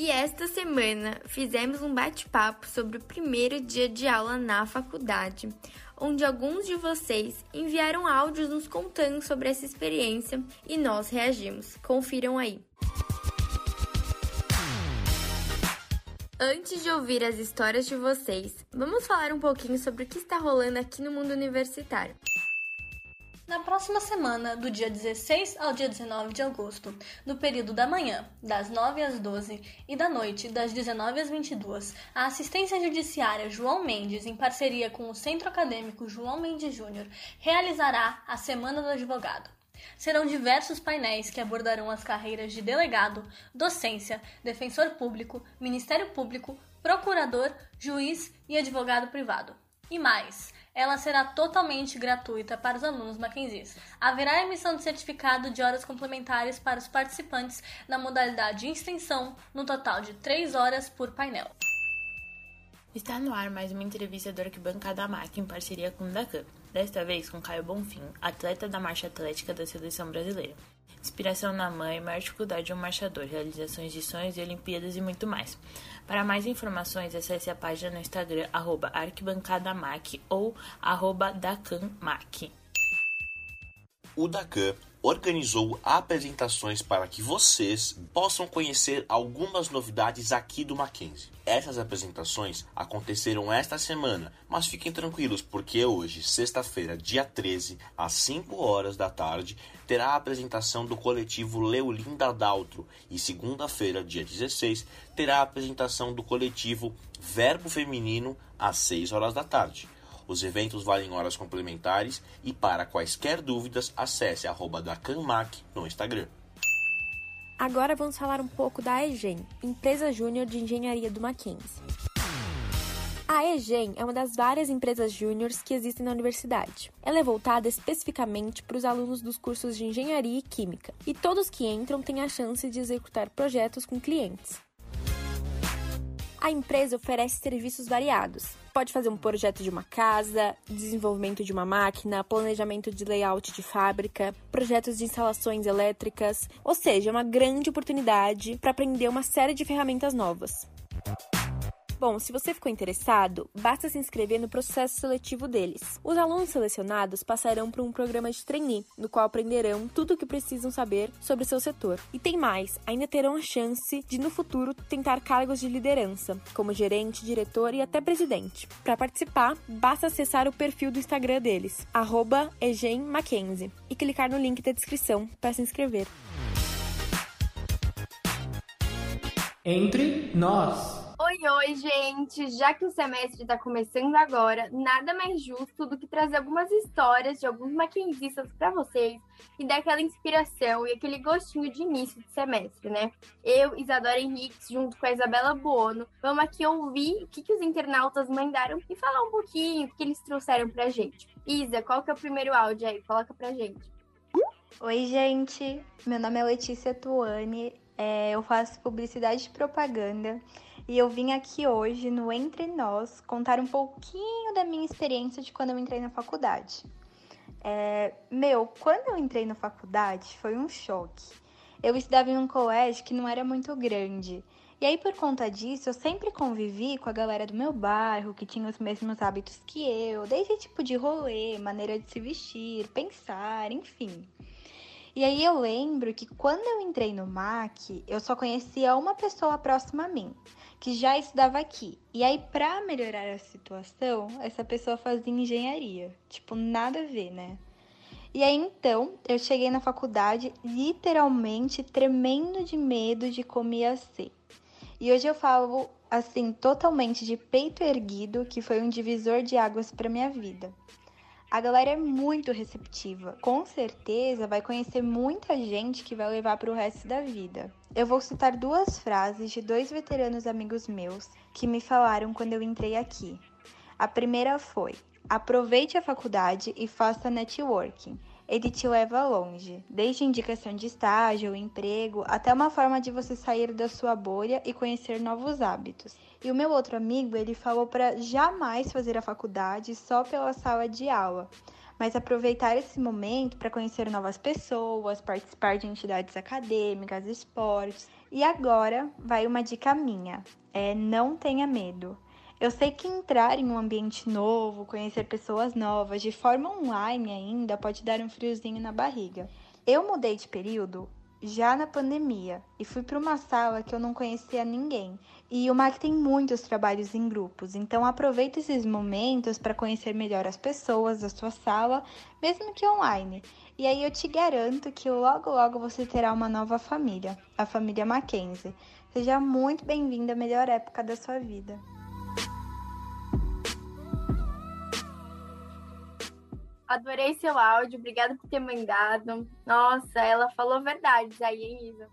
E esta semana fizemos um bate-papo sobre o primeiro dia de aula na faculdade, onde alguns de vocês enviaram áudios nos contando sobre essa experiência e nós reagimos. Confiram aí. Antes de ouvir as histórias de vocês, vamos falar um pouquinho sobre o que está rolando aqui no mundo universitário. Na próxima semana, do dia 16 ao dia 19 de agosto, no período da manhã, das 9 às 12, e da noite, das 19 às 22, a Assistência Judiciária João Mendes, em parceria com o Centro Acadêmico João Mendes Júnior, realizará a Semana do Advogado. Serão diversos painéis que abordarão as carreiras de delegado, docência, defensor público, Ministério Público, procurador, juiz e advogado privado. E mais, ela será totalmente gratuita para os alunos mackenzistas. Haverá emissão de certificado de horas complementares para os participantes na modalidade de extensão, no total de 3 horas por painel. Está no ar mais uma entrevista do Arquibancada MAC em parceria com o DACAM, desta vez com Caio Bonfim, atleta da marcha atlética da seleção brasileira. Inspiração na mãe, maior dificuldade de um marchador, realizações de sonhos e Olimpíadas e muito mais. Para mais informações, acesse a página no Instagram, arroba arquibancadamac ou arroba dacanmac. O DACAM organizou apresentações para que vocês possam conhecer algumas novidades aqui do Mackenzie. Essas apresentações aconteceram esta semana, mas fiquem tranquilos porque hoje, sexta-feira, dia 13, às 5 horas da tarde, terá a apresentação do coletivo Leolinda Daltro e segunda-feira, dia 16, terá a apresentação do coletivo Verbo Feminino às 6 horas da tarde. Os eventos valem horas complementares e para quaisquer dúvidas, acesse arroba da Canmac no Instagram. Agora vamos falar um pouco da EGEM, Empresa Júnior de Engenharia do Mackenzie. A EGEM é uma das várias empresas júniores que existem na universidade. Ela é voltada especificamente para os alunos dos cursos de Engenharia e Química, e todos que entram têm a chance de executar projetos com clientes. A empresa oferece serviços variados. Pode fazer um projeto de uma casa, desenvolvimento de uma máquina, planejamento de layout de fábrica, projetos de instalações elétricas, ou seja, uma grande oportunidade para aprender uma série de ferramentas novas. Bom, se você ficou interessado, basta se inscrever no processo seletivo deles. Os alunos selecionados passarão por um programa de trainee, no qual aprenderão tudo o que precisam saber sobre seu setor. E tem mais, ainda terão a chance de no futuro tentar cargos de liderança, como gerente, diretor e até presidente. Para participar, basta acessar o perfil do Instagram deles, @egenmackenzie, e clicar no link da descrição para se inscrever. Entre nós. Oi, oi, gente! Já que o semestre está começando agora, nada mais justo do que trazer algumas histórias de alguns maquinzistas para vocês e dar aquela inspiração e aquele gostinho de início de semestre, né? Eu, Isadora Henriques, junto com a Isabela Buono, vamos aqui ouvir o que, que os internautas mandaram e falar um pouquinho o que eles trouxeram pra gente. Isa, qual que é o primeiro áudio aí? Coloca pra gente. Oi, gente! Meu nome é Letícia Tuane, é, eu faço publicidade e propaganda e eu vim aqui hoje no Entre Nós contar um pouquinho da minha experiência de quando eu entrei na faculdade. É, meu, quando eu entrei na faculdade foi um choque. Eu estudava em um colégio que não era muito grande. E aí, por conta disso, eu sempre convivi com a galera do meu bairro, que tinha os mesmos hábitos que eu, desde tipo de rolê, maneira de se vestir, pensar, enfim. E aí eu lembro que quando eu entrei no MAC, eu só conhecia uma pessoa próxima a mim, que já estudava aqui. E aí, para melhorar a situação, essa pessoa fazia engenharia. Tipo, nada a ver, né? E aí então, eu cheguei na faculdade literalmente tremendo de medo de como ia ser. E hoje eu falo assim totalmente de peito erguido, que foi um divisor de águas para minha vida. A galera é muito receptiva. Com certeza vai conhecer muita gente que vai levar para o resto da vida. Eu vou citar duas frases de dois veteranos amigos meus que me falaram quando eu entrei aqui. A primeira foi: aproveite a faculdade e faça networking. Ele te leva longe, desde indicação de estágio, emprego, até uma forma de você sair da sua bolha e conhecer novos hábitos. E o meu outro amigo, ele falou para jamais fazer a faculdade só pela sala de aula, mas aproveitar esse momento para conhecer novas pessoas, participar de entidades acadêmicas, esportes. E agora vai uma dica minha: é não tenha medo. Eu sei que entrar em um ambiente novo, conhecer pessoas novas de forma online ainda pode dar um friozinho na barriga. Eu mudei de período já na pandemia e fui para uma sala que eu não conhecia ninguém. E o MAC tem muitos trabalhos em grupos, então aproveita esses momentos para conhecer melhor as pessoas da sua sala, mesmo que online. E aí eu te garanto que logo logo você terá uma nova família, a família Mackenzie. Seja muito bem-vindo à melhor época da sua vida. Adorei seu áudio, obrigada por ter mandado. Nossa, ela falou verdades aí, hein, Isa?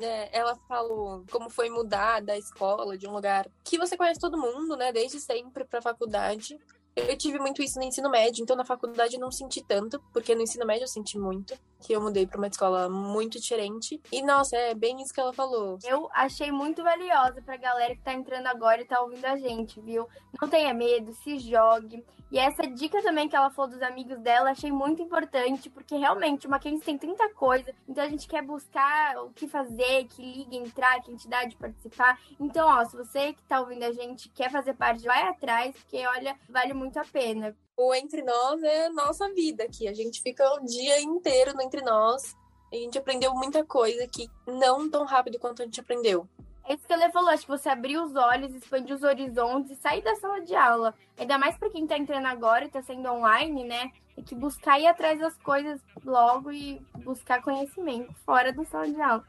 É, ela falou como foi mudar da escola, de um lugar que você conhece todo mundo, né, desde sempre para a faculdade, eu tive muito isso no ensino médio, então na faculdade eu não senti tanto, porque no ensino médio eu senti muito, que eu mudei para uma escola muito diferente. E nossa, é bem isso que ela falou. Eu achei muito valiosa pra galera que tá entrando agora e tá ouvindo a gente, viu? Não tenha medo, se jogue. E essa dica também que ela falou dos amigos dela, achei muito importante, porque realmente uma Mackenzie tem tanta coisa, então a gente quer buscar o que fazer, que liga, entrar, que entidade participar. Então, ó, se você que tá ouvindo a gente quer fazer parte, vai atrás, porque olha, vale muito a pena. O Entre Nós é a nossa vida aqui. A gente fica o dia inteiro no Entre Nós. A gente aprendeu muita coisa que não tão rápido quanto a gente aprendeu. É isso que ele falou, acho que você abrir os olhos, expandir os horizontes e sair da sala de aula. Ainda mais para quem tá entrando agora e tá sendo online, né? Tem que buscar ir atrás das coisas logo e buscar conhecimento fora da sala de aula.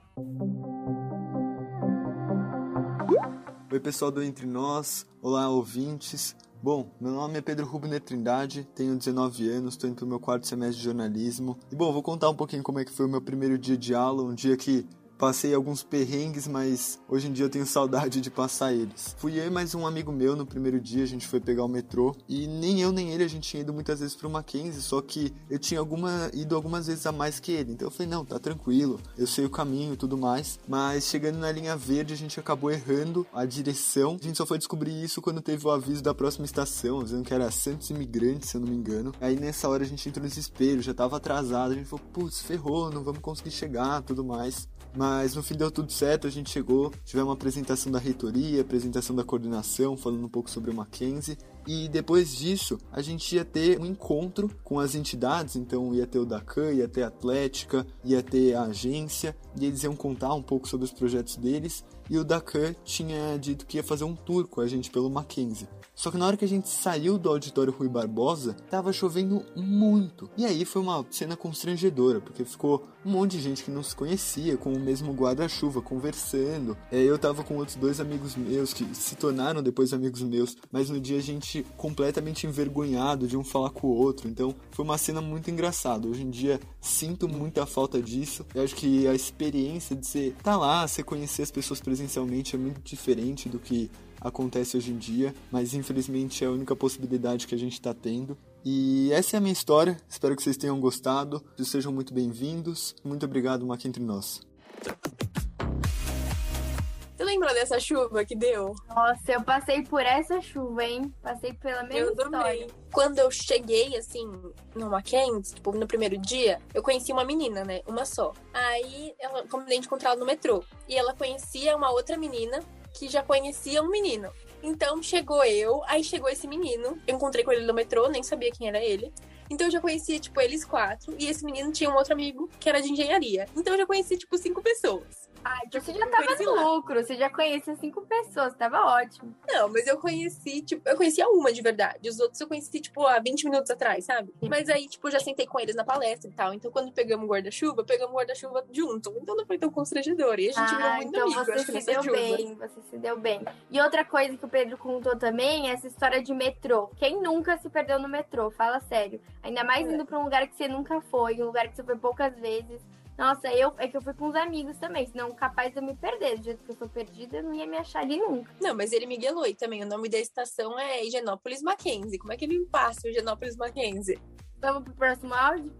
Oi, pessoal do Entre Nós. Olá, ouvintes. Bom, meu nome é Pedro Rubner Trindade, tenho 19 anos, estou indo para o meu quarto semestre de jornalismo. E bom, vou contar um pouquinho como é que foi o meu primeiro dia de aula, um dia que Passei alguns perrengues, mas hoje em dia eu tenho saudade de passar eles. Fui eu e mais um amigo meu no primeiro dia, a gente foi pegar o metrô e nem eu nem ele a gente tinha ido muitas vezes pro Mackenzie, só que eu tinha alguma ido algumas vezes a mais que ele. Então eu falei, não, tá tranquilo, eu sei o caminho e tudo mais. Mas chegando na linha verde, a gente acabou errando a direção. A gente só foi descobrir isso quando teve o aviso da próxima estação, dizendo que era Santos Imigrantes, se eu não me engano. Aí nessa hora a gente entrou no desespero, já tava atrasado, a gente falou, putz, ferrou, não vamos conseguir chegar, tudo mais. Mas no fim deu tudo certo, a gente chegou, tivemos uma apresentação da reitoria, apresentação da coordenação, falando um pouco sobre o Mackenzie. E depois disso, a gente ia ter um encontro com as entidades, então ia ter o DACAN, ia ter a Atlética, ia ter a agência, e eles iam contar um pouco sobre os projetos deles. E o DACAN tinha dito que ia fazer um tour com a gente pelo Mackenzie. Só que na hora que a gente saiu do auditório Rui Barbosa, tava chovendo muito. E aí foi uma cena constrangedora, porque ficou um monte de gente que não se conhecia, com o mesmo guarda-chuva, conversando. É, eu tava com outros dois amigos meus, que se tornaram depois amigos meus, mas no dia a gente completamente envergonhado de um falar com o outro. Então foi uma cena muito engraçada. Hoje em dia sinto muita falta disso. Eu acho que a experiência de você tá lá, você conhecer as pessoas presencialmente é muito diferente do que acontece hoje em dia, mas infelizmente é a única possibilidade que a gente está tendo. E essa é a minha história, espero que vocês tenham gostado, sejam muito bem-vindos. Muito obrigado, Mac Entre Nós. Você lembra dessa chuva que deu? Nossa, eu passei por essa chuva, hein? Passei pela mesma eu história. Também. Quando eu cheguei, assim, no Mackenzie, tipo, no primeiro dia, eu conheci uma menina, né? Uma só. Aí, ela, como a gente encontrou ela no metrô. E ela conhecia uma outra menina que já conhecia um menino. Então chegou eu, aí chegou esse menino. Eu encontrei com ele no metrô, nem sabia quem era ele. Então eu já conhecia, tipo, eles quatro. E esse menino tinha um outro amigo que era de engenharia. Então eu já conheci, tipo, cinco pessoas. Ai, tipo, você já tava no lucro, você já conhecia cinco pessoas, tava ótimo. Não, mas eu conheci, tipo, eu conhecia uma de verdade. Os outros eu conheci, tipo, há 20 minutos atrás, sabe? Mas aí, tipo, eu já sentei com eles na palestra e tal. Então, quando pegamos guarda-chuva, pegamos guarda-chuva junto. Então não foi tão constrangedor. E a gente ah, virou muito então amigo, você acho que se deu bem, você se deu bem. E outra coisa que o Pedro contou também é essa história de metrô. Quem nunca se perdeu no metrô? Fala sério. Ainda mais indo pra um lugar que você nunca foi, um lugar que você foi poucas vezes. Nossa, eu é que eu fui com uns amigos também, senão capaz de eu me perder. Do jeito que eu sou perdida, eu não ia me achar ali nunca. Não, mas ele miguelou e também. O nome da estação é Higienópolis Mackenzie. Como é que ele passa o Higienópolis Mackenzie? Vamos pro próximo áudio?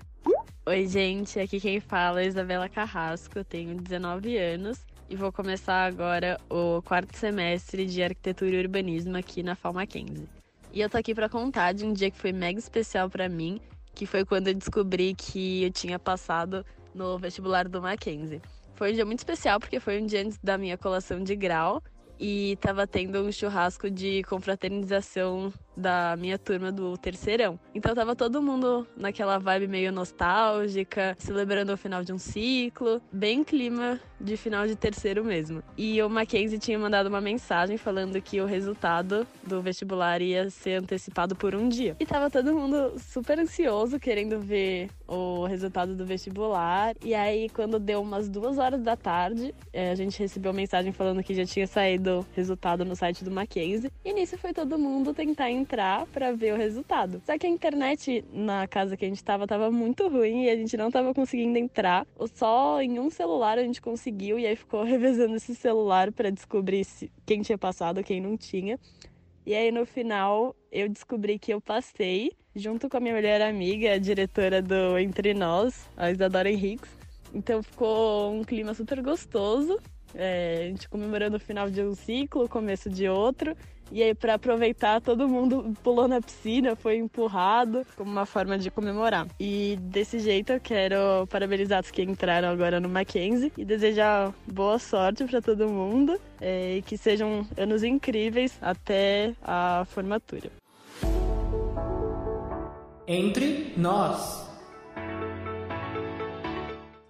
Oi, gente, aqui quem fala é Isabela Carrasco, eu tenho 19 anos e vou começar agora o quarto semestre de Arquitetura e Urbanismo aqui na FAO Mackenzie. E eu tô aqui pra contar de um dia que foi mega especial pra mim, que foi quando eu descobri que eu tinha passado no vestibular do Mackenzie. Foi um dia muito especial porque foi um dia antes da minha colação de grau e tava tendo um churrasco de confraternização da minha turma do terceirão. Então tava todo mundo naquela vibe meio nostálgica, celebrando o final de um ciclo, bem clima de final de terceiro mesmo. E o Mackenzie tinha mandado uma mensagem falando que o resultado do vestibular ia ser antecipado por um dia. E tava todo mundo super ansioso, querendo ver o resultado do vestibular. E aí, quando deu umas duas horas da tarde, eh, a gente recebeu mensagem falando que já tinha saído o resultado no site do Mackenzie. E nisso foi todo mundo tentar entrar para ver o resultado. Só que a internet na casa que a gente tava tava muito ruim e a gente não tava conseguindo entrar. Só em um celular a gente conseguiu e aí ficou revezando esse celular para descobrir se, quem tinha passado, quem não tinha. E aí no final eu descobri que eu passei, junto com a minha melhor amiga, a diretora do Entre Nós, a Isadora Henriques. Então ficou um clima super gostoso. É, a gente comemorando o final de um ciclo, o começo de outro. E aí, para aproveitar, todo mundo pulou na piscina, foi empurrado, como uma forma de comemorar. E desse jeito, eu quero parabenizar os que entraram agora no Mackenzie e desejar boa sorte para todo mundo é, e que sejam anos incríveis até a formatura. Entre nós.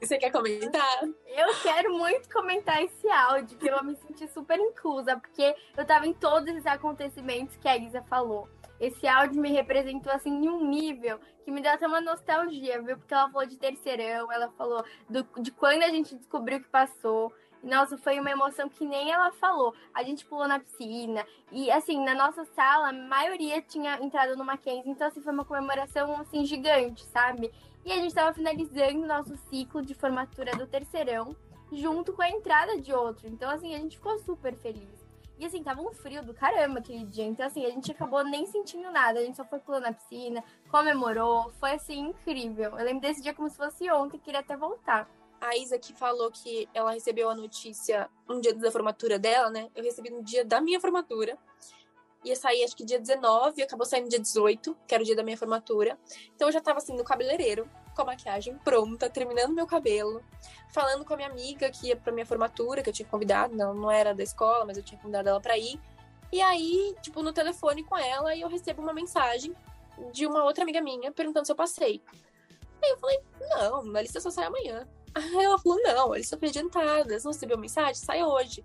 Você quer comentar? Eu quero muito comentar esse áudio, que eu me senti super inclusa, porque eu tava em todos esses acontecimentos que a Isa falou. Esse áudio me representou assim em um nível que me deu até uma nostalgia, viu? Porque ela falou de terceirão, ela falou do, de quando a gente descobriu que passou. Nossa, foi uma emoção que nem ela falou. A gente pulou na piscina. E, assim, na nossa sala, a maioria tinha entrado no Mackenzie. Então, assim, foi uma comemoração, assim, gigante, sabe? E a gente tava finalizando o nosso ciclo de formatura do terceirão, junto com a entrada de outro. Então, assim, a gente ficou super feliz. E, assim, tava um frio do caramba aquele dia. Então, assim, a gente acabou nem sentindo nada. A gente só foi pulando na piscina, comemorou. Foi, assim, incrível. Eu lembro desse dia como se fosse ontem, queria até voltar. A Isa que falou que ela recebeu a notícia um dia da formatura dela, né? Eu recebi no dia da minha formatura. Ia sair, acho que dia 19, acabou saindo dia 18, que era o dia da minha formatura. Então eu já tava assim no cabeleireiro, com a maquiagem pronta, terminando meu cabelo, falando com a minha amiga que ia pra minha formatura, que eu tinha convidado, não, não era da escola, mas eu tinha convidado ela pra ir. E aí, tipo, no telefone com ela, eu recebo uma mensagem de uma outra amiga minha perguntando se eu passei. Aí eu falei, não, a lista só sai amanhã. Aí ela falou, não, a lista foi adiantada, você não recebeu mensagem? Sai hoje.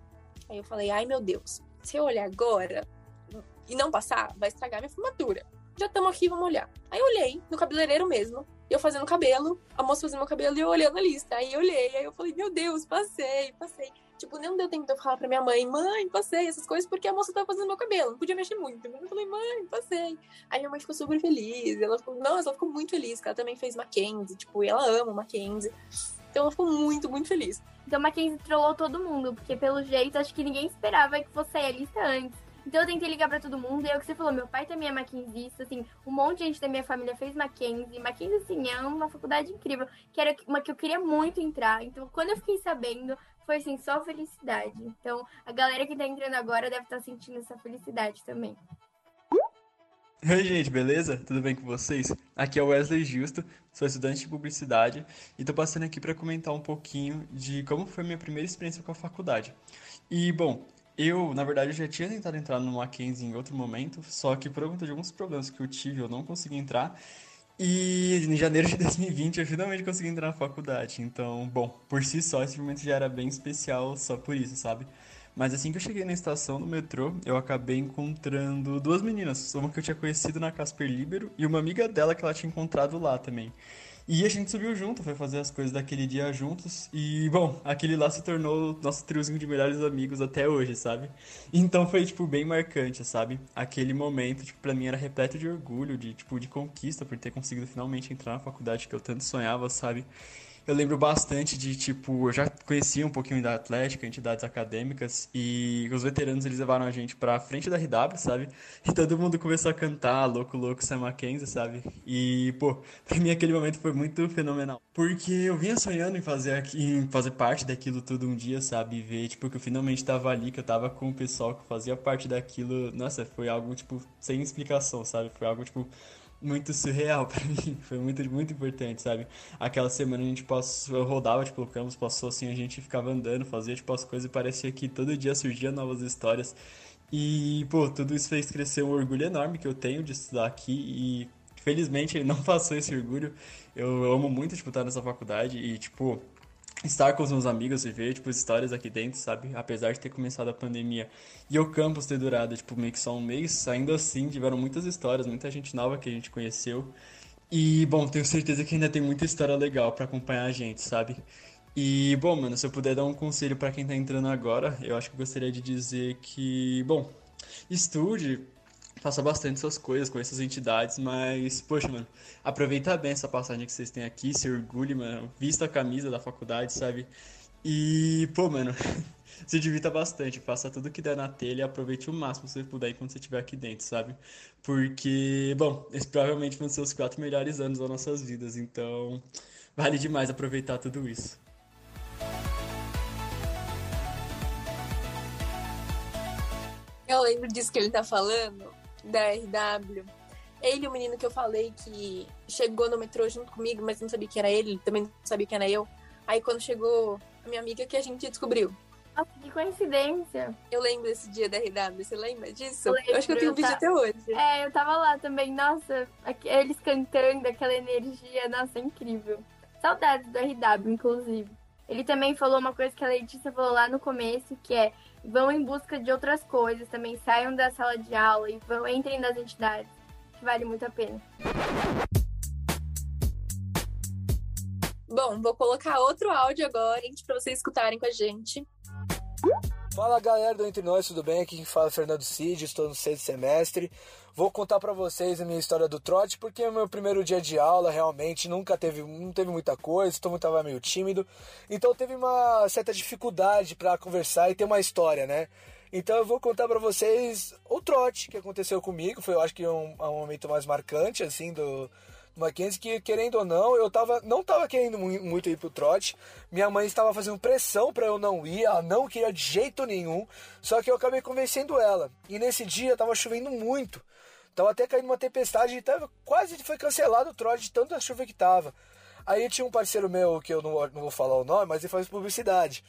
Aí eu falei, ai meu Deus, se eu olhar agora e não passar, vai estragar minha formatura. Já estamos aqui, vamos olhar. Aí eu olhei, no cabeleireiro mesmo, eu fazendo cabelo, a moça fazendo meu cabelo e eu olhando a lista. Aí eu olhei, aí eu falei, meu Deus, passei, passei. Tipo, nem deu tempo de eu falar pra minha mãe, mãe, passei, essas coisas, porque a moça tava fazendo meu cabelo, não podia mexer muito. Mas eu falei, mãe, passei. Aí minha mãe ficou super feliz, ela ficou, nossa, ela ficou muito feliz, porque ela também fez Mackenzie, tipo, ela ama Mackenzie. Então ela ficou muito, muito feliz. Então, Mackenzie trollou todo mundo, porque pelo jeito, acho que ninguém esperava que fosse a lista antes. Então eu tentei ligar pra todo mundo, e é o que você falou, meu pai também é mackenzista, assim, um monte de gente da minha família fez Mackenzie. Mackenzie, assim, é uma faculdade incrível, que era uma que eu queria muito entrar. Então, quando eu fiquei sabendo, foi, assim, só felicidade. Então, a galera que tá entrando agora deve estar sentindo essa felicidade também. Oi, gente, beleza? Tudo bem com vocês? Aqui é o Wesley Justo, sou estudante de publicidade e tô passando aqui para comentar um pouquinho de como foi minha primeira experiência com a faculdade. E, bom, eu, na verdade, já tinha tentado entrar no Mackenzie em outro momento, só que por conta de alguns problemas que eu tive, eu não consegui entrar. E em janeiro de 2020 eu finalmente consegui entrar na faculdade. Então, bom, por si só esse momento já era bem especial só por isso, sabe? Mas assim que eu cheguei na estação do metrô, eu acabei encontrando duas meninas. Uma que eu tinha conhecido na Casper Libero e uma amiga dela que ela tinha encontrado lá também. E a gente subiu junto, foi fazer as coisas daquele dia juntos. E, bom, aquele lá se tornou nosso triozinho de melhores amigos até hoje, sabe? Então foi, tipo, bem marcante, sabe? Aquele momento, tipo, pra mim era repleto de orgulho, de, tipo, de conquista por ter conseguido finalmente entrar na faculdade que eu tanto sonhava, sabe? Eu lembro bastante de, tipo, eu já conhecia um pouquinho da Atlética, entidades acadêmicas, e os veteranos eles levaram a gente pra frente da RW, sabe? E todo mundo começou a cantar, louco, louco, Sam Mackenzie, sabe? E, pô, pra mim aquele momento foi muito fenomenal. Porque eu vinha sonhando em fazer, aqui, em fazer parte daquilo tudo um dia, sabe? E ver, tipo, que eu finalmente tava ali, que eu tava com o pessoal que fazia parte daquilo. Nossa, foi algo, tipo, sem explicação, sabe? Foi algo, tipo muito surreal para mim. Foi muito, muito importante, sabe? Aquela semana a gente passou, eu rodava, tipo, o campus passou assim, a gente ficava andando, fazia, tipo, as coisas e parecia que todo dia surgiam novas histórias. E, pô, tudo isso fez crescer um orgulho enorme que eu tenho de estudar aqui e felizmente ele não passou esse orgulho. Eu amo muito, tipo, estar nessa faculdade e, tipo, estar com os meus amigos e ver, tipo, histórias aqui dentro, sabe? Apesar de ter começado a pandemia e o campus ter durado, tipo, meio que só um mês, ainda assim tiveram muitas histórias, muita gente nova que a gente conheceu. E, bom, tenho certeza que ainda tem muita história legal para acompanhar a gente, sabe? E, bom, mano, se eu puder dar um conselho para quem tá entrando agora, eu acho que gostaria de dizer que, bom, estude, faça bastante suas coisas com essas entidades, mas, poxa, mano, aproveita bem essa passagem que vocês têm aqui, se orgulhe, mano, vista a camisa da faculdade, sabe? E, pô, mano, se divirta bastante, faça tudo que der na telha e aproveite o máximo que você puder enquanto você estiver aqui dentro, sabe? Porque, bom, esses provavelmente vão ser os quatro melhores anos das nossas vidas, então vale demais aproveitar tudo isso. Eu lembro disso que ele tá falando, da RW. Ele, o menino que eu falei que chegou no metrô junto comigo, mas não sabia que era ele, também não sabia que era eu. Aí quando chegou a minha amiga que a gente descobriu. Nossa, que coincidência. Eu lembro desse dia da RW, você lembra disso? Eu, lembro, eu acho que eu tenho eu vídeo tá... até hoje. É, eu tava lá também. Nossa, eles cantando, aquela energia, nossa, é incrível. Saudades do RW, inclusive. Ele também falou uma coisa que a Letícia falou lá no começo, que é vão em busca de outras coisas, também saiam da sala de aula e vão, entrem nas entidades, que vale muito a pena. Bom, vou colocar outro áudio agora, para vocês escutarem com a gente. Fala galera do Entre Nós, tudo bem? Aqui quem fala é Fernando Cid, estou no sexto semestre. Vou contar para vocês a minha história do trote, porque é meu primeiro dia de aula, realmente, nunca teve, não teve muita coisa, todo mundo tava meio tímido. Então teve uma certa dificuldade para conversar e ter uma história, né? Então eu vou contar para vocês o trote que aconteceu comigo, foi eu acho que um, um momento mais marcante, assim, do, Mackenzie que, querendo ou não, eu tava, não tava querendo muito ir pro trote. Minha mãe estava fazendo pressão para eu não ir, ela não queria de jeito nenhum. Só que eu acabei convencendo ela. E nesse dia tava chovendo muito. Tava até caindo uma tempestade e tava, quase foi cancelado o trote de tanta chuva que tava. Aí tinha um parceiro meu, que eu não, não vou falar o nome, mas ele faz publicidade.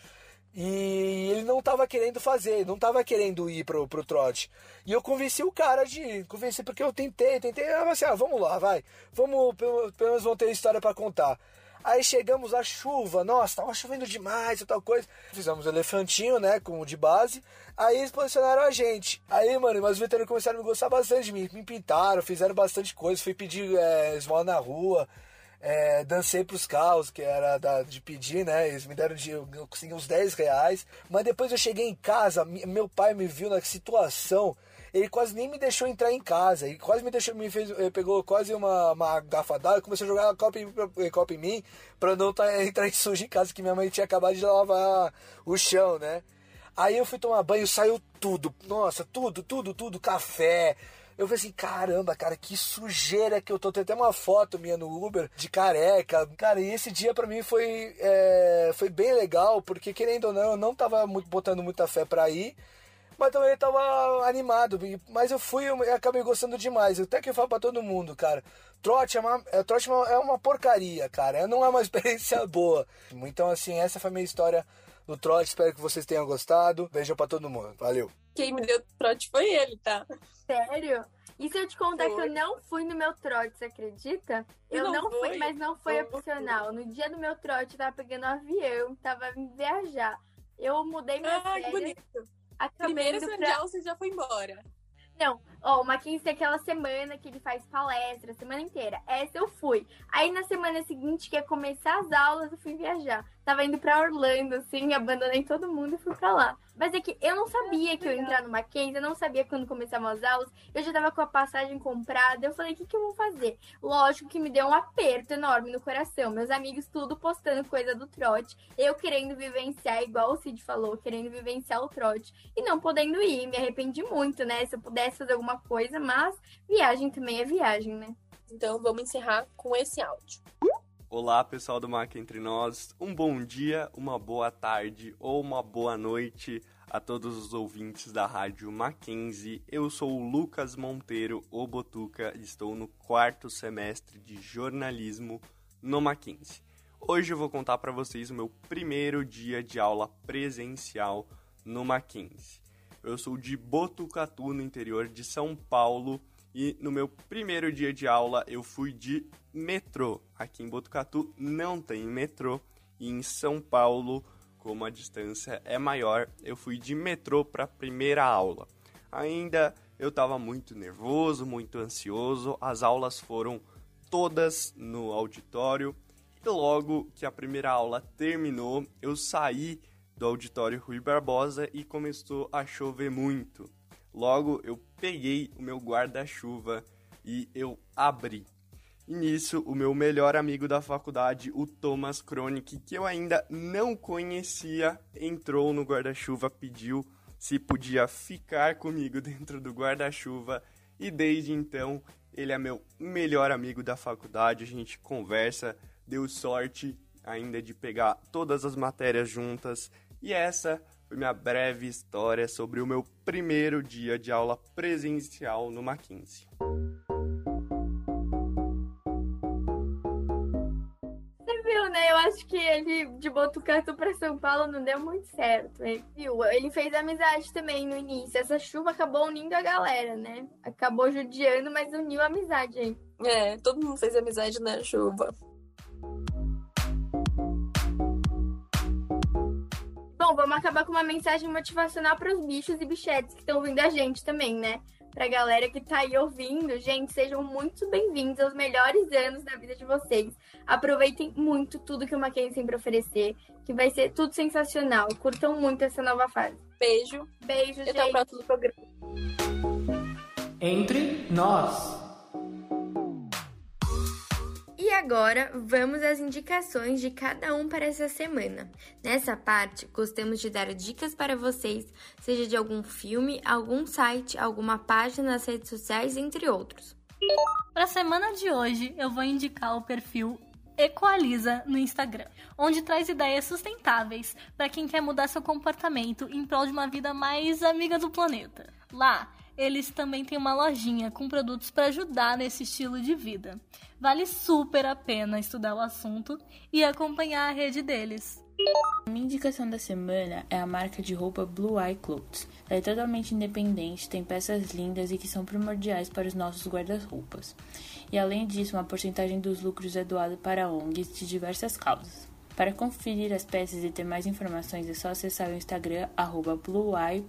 E ele não tava querendo fazer, não tava querendo ir pro, pro trote. E eu convenci o cara de ir, convenci porque eu tentei, tentei, eu assim, ah, vamos lá, vai. Vamos, pelo, pelo menos vão ter história para contar. Aí chegamos a chuva, nossa, tava chovendo demais e tal coisa. Fizemos o elefantinho, né, com de base. Aí eles posicionaram a gente. Aí, mano, mas os veteranos começaram a me gostar bastante de mim. Me pintaram, fizeram bastante coisa. Fui pedir é, esmola na rua. É, dancei pros carros, que era da, de pedir, né? Eles me deram de. Eu consegui uns 10 reais. Mas depois eu cheguei em casa, meu pai me viu na situação. Ele quase nem me deixou entrar em casa. Ele quase me deixou, me fez, ele pegou quase uma, uma e começou a jogar copo em, copo em mim pra não tá, entrar sujo em casa, que minha mãe tinha acabado de lavar o chão, né? Aí eu fui tomar banho, saiu tudo. Nossa, tudo, tudo, tudo. Café, eu falei assim, caramba, cara, que sujeira que eu tô. Tem até uma foto minha no Uber de careca. Cara, e esse dia para mim foi, é, foi bem legal, porque querendo ou não, eu não tava muito, botando muita fé pra ir. Mas também tava animado. Mas eu fui e acabei gostando demais. Até que eu falo pra todo mundo, cara. Trote é uma, é, trote é uma porcaria, cara. Não é uma experiência boa. Então, assim, essa foi a minha história no trote. Espero que vocês tenham gostado. Beijão pra todo mundo. Valeu. Quem me deu trote foi ele, tá? Sério? E se eu te contar foi. que eu não fui no meu trote, você acredita? Eu não, não fui, mas não foi opcional. No dia do meu trote, eu tava pegando um avião, tava vindo viajar. Eu mudei minha Ai, férias. bonito. Primeiro pra... você já foi embora. Não, ó, o Mackenzie tem aquela semana que ele faz palestra, semana inteira. Essa eu fui. Aí na semana seguinte, que ia começar as aulas, eu fui viajar. Tava indo pra Orlando, assim, abandonei todo mundo e fui pra lá. Mas é que eu não sabia que eu ia entrar no Mackenzie, eu não sabia quando começavam as aulas. Eu já tava com a passagem comprada. Eu falei, o que, que eu vou fazer? Lógico que me deu um aperto enorme no coração. Meus amigos tudo postando coisa do trote. Eu querendo vivenciar, igual o Cid falou, querendo vivenciar o trote. E não podendo ir. Me arrependi muito, né? Se eu pudesse fazer alguma coisa, mas viagem também é viagem, né? Então vamos encerrar com esse áudio. Olá, pessoal do Mac Entre Nós. Um bom dia, uma boa tarde ou uma boa noite a todos os ouvintes da Rádio Mackenzie. Eu sou o Lucas Monteiro, o Botuca, e estou no quarto semestre de jornalismo no Mackenzie. Hoje eu vou contar para vocês o meu primeiro dia de aula presencial no Mackenzie. Eu sou de Botucatu, no interior de São Paulo, e no meu primeiro dia de aula eu fui de metrô. Aqui em Botucatu não tem metrô e em São Paulo, como a distância é maior, eu fui de metrô para a primeira aula. Ainda eu estava muito nervoso, muito ansioso. As aulas foram todas no auditório e logo que a primeira aula terminou, eu saí do auditório Rui Barbosa e começou a chover muito. Logo eu peguei o meu guarda-chuva e eu abri. E nisso, o meu melhor amigo da faculdade, o Thomas Kronik, que eu ainda não conhecia, entrou no guarda-chuva, pediu se podia ficar comigo dentro do guarda-chuva e desde então ele é meu melhor amigo da faculdade. A gente conversa, deu sorte ainda de pegar todas as matérias juntas e essa foi minha breve história sobre o meu primeiro dia de aula presencial no Mackenzie. Você viu, né? Eu acho que ele de Botucatu para São Paulo não deu muito certo. Ele, viu? ele fez amizade também no início. Essa chuva acabou unindo a galera, né? Acabou judiando, mas uniu a amizade aí. É, todo mundo fez amizade na chuva. Vamos acabar com uma mensagem motivacional para os bichos e bichetes que estão ouvindo a gente também, né? Pra galera que tá aí ouvindo, gente, sejam muito bem-vindos aos melhores anos da vida de vocês. Aproveitem muito tudo que o Mackenzie tem pra oferecer, que vai ser tudo sensacional. Curtam muito essa nova fase. Beijo. Beijo, gente. Até o próximo programa. Entre nós. Agora vamos às indicações de cada um para essa semana. Nessa parte, gostamos de dar dicas para vocês, seja de algum filme, algum site, alguma página nas redes sociais, entre outros. Para a semana de hoje, eu vou indicar o perfil Equaliza no Instagram, onde traz ideias sustentáveis para quem quer mudar seu comportamento em prol de uma vida mais amiga do planeta. Lá, eles também têm uma lojinha com produtos para ajudar nesse estilo de vida. Vale super a pena estudar o assunto e acompanhar a rede deles. A minha indicação da semana é a marca de roupa Blue Eye Clothes. Ela é totalmente independente, tem peças lindas e que são primordiais para os nossos guarda-roupas. E além disso, uma porcentagem dos lucros é doada para ONGs de diversas causas. Para conferir as peças e ter mais informações é só acessar o Instagram blueye.co.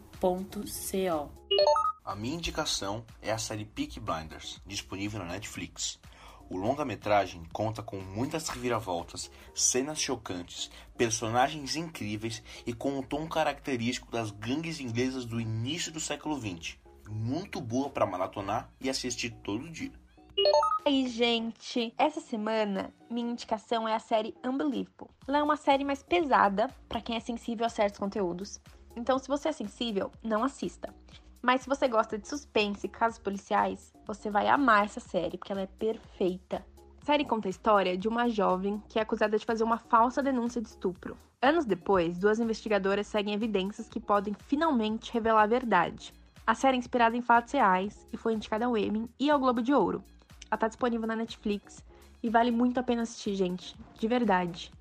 A minha indicação é a série Peak Blinders, disponível na Netflix. O longa-metragem conta com muitas reviravoltas, cenas chocantes, personagens incríveis e com um tom característico das gangues inglesas do início do século XX. Muito boa para maratonar e assistir todo dia. E aí, gente, essa semana minha indicação é a série Unbelievable. Ela é uma série mais pesada para quem é sensível a certos conteúdos. Então, se você é sensível, não assista. Mas se você gosta de suspense e casos policiais, você vai amar essa série, porque ela é perfeita. A série conta a história de uma jovem que é acusada de fazer uma falsa denúncia de estupro. Anos depois, duas investigadoras seguem evidências que podem finalmente revelar a verdade. A série é inspirada em fatos reais e foi indicada ao Emmy e ao Globo de Ouro. Ela está disponível na Netflix e vale muito a pena assistir, gente. De verdade.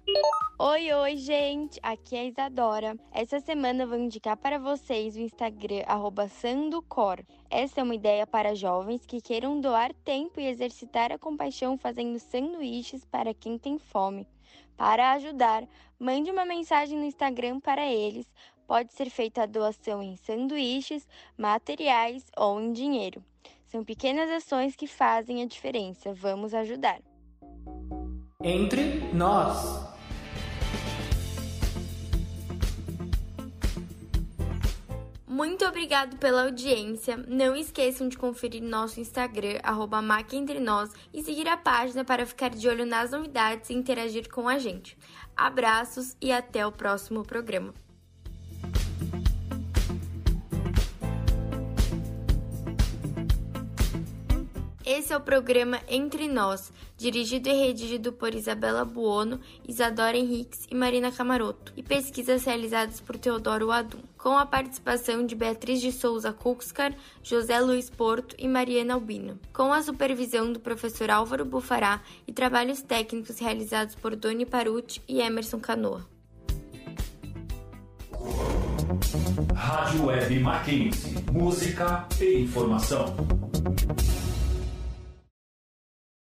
Oi, oi, gente! Aqui é a Isadora. Essa semana eu vou indicar para vocês o Instagram Sandocor. Essa é uma ideia para jovens que queiram doar tempo e exercitar a compaixão fazendo sanduíches para quem tem fome. Para ajudar, mande uma mensagem no Instagram para eles. Pode ser feita a doação em sanduíches, materiais ou em dinheiro. São pequenas ações que fazem a diferença. Vamos ajudar. Entre nós. Muito obrigado pela audiência. Não esqueçam de conferir nosso Instagram, arroba e seguir a página para ficar de olho nas novidades e interagir com a gente. Abraços e até o próximo programa. Esse é o programa Entre Nós, dirigido e redigido por Isabela Buono, Isadora Henriques e Marina Camaroto, e pesquisas realizadas por Teodoro Adum, com a participação de Beatriz de Souza Cuxcar, José Luiz Porto e Mariana Albino, com a supervisão do professor Álvaro Bufará e trabalhos técnicos realizados por Doni Paruti e Emerson Canoa. Rádio Web Mackenzie. Música e informação.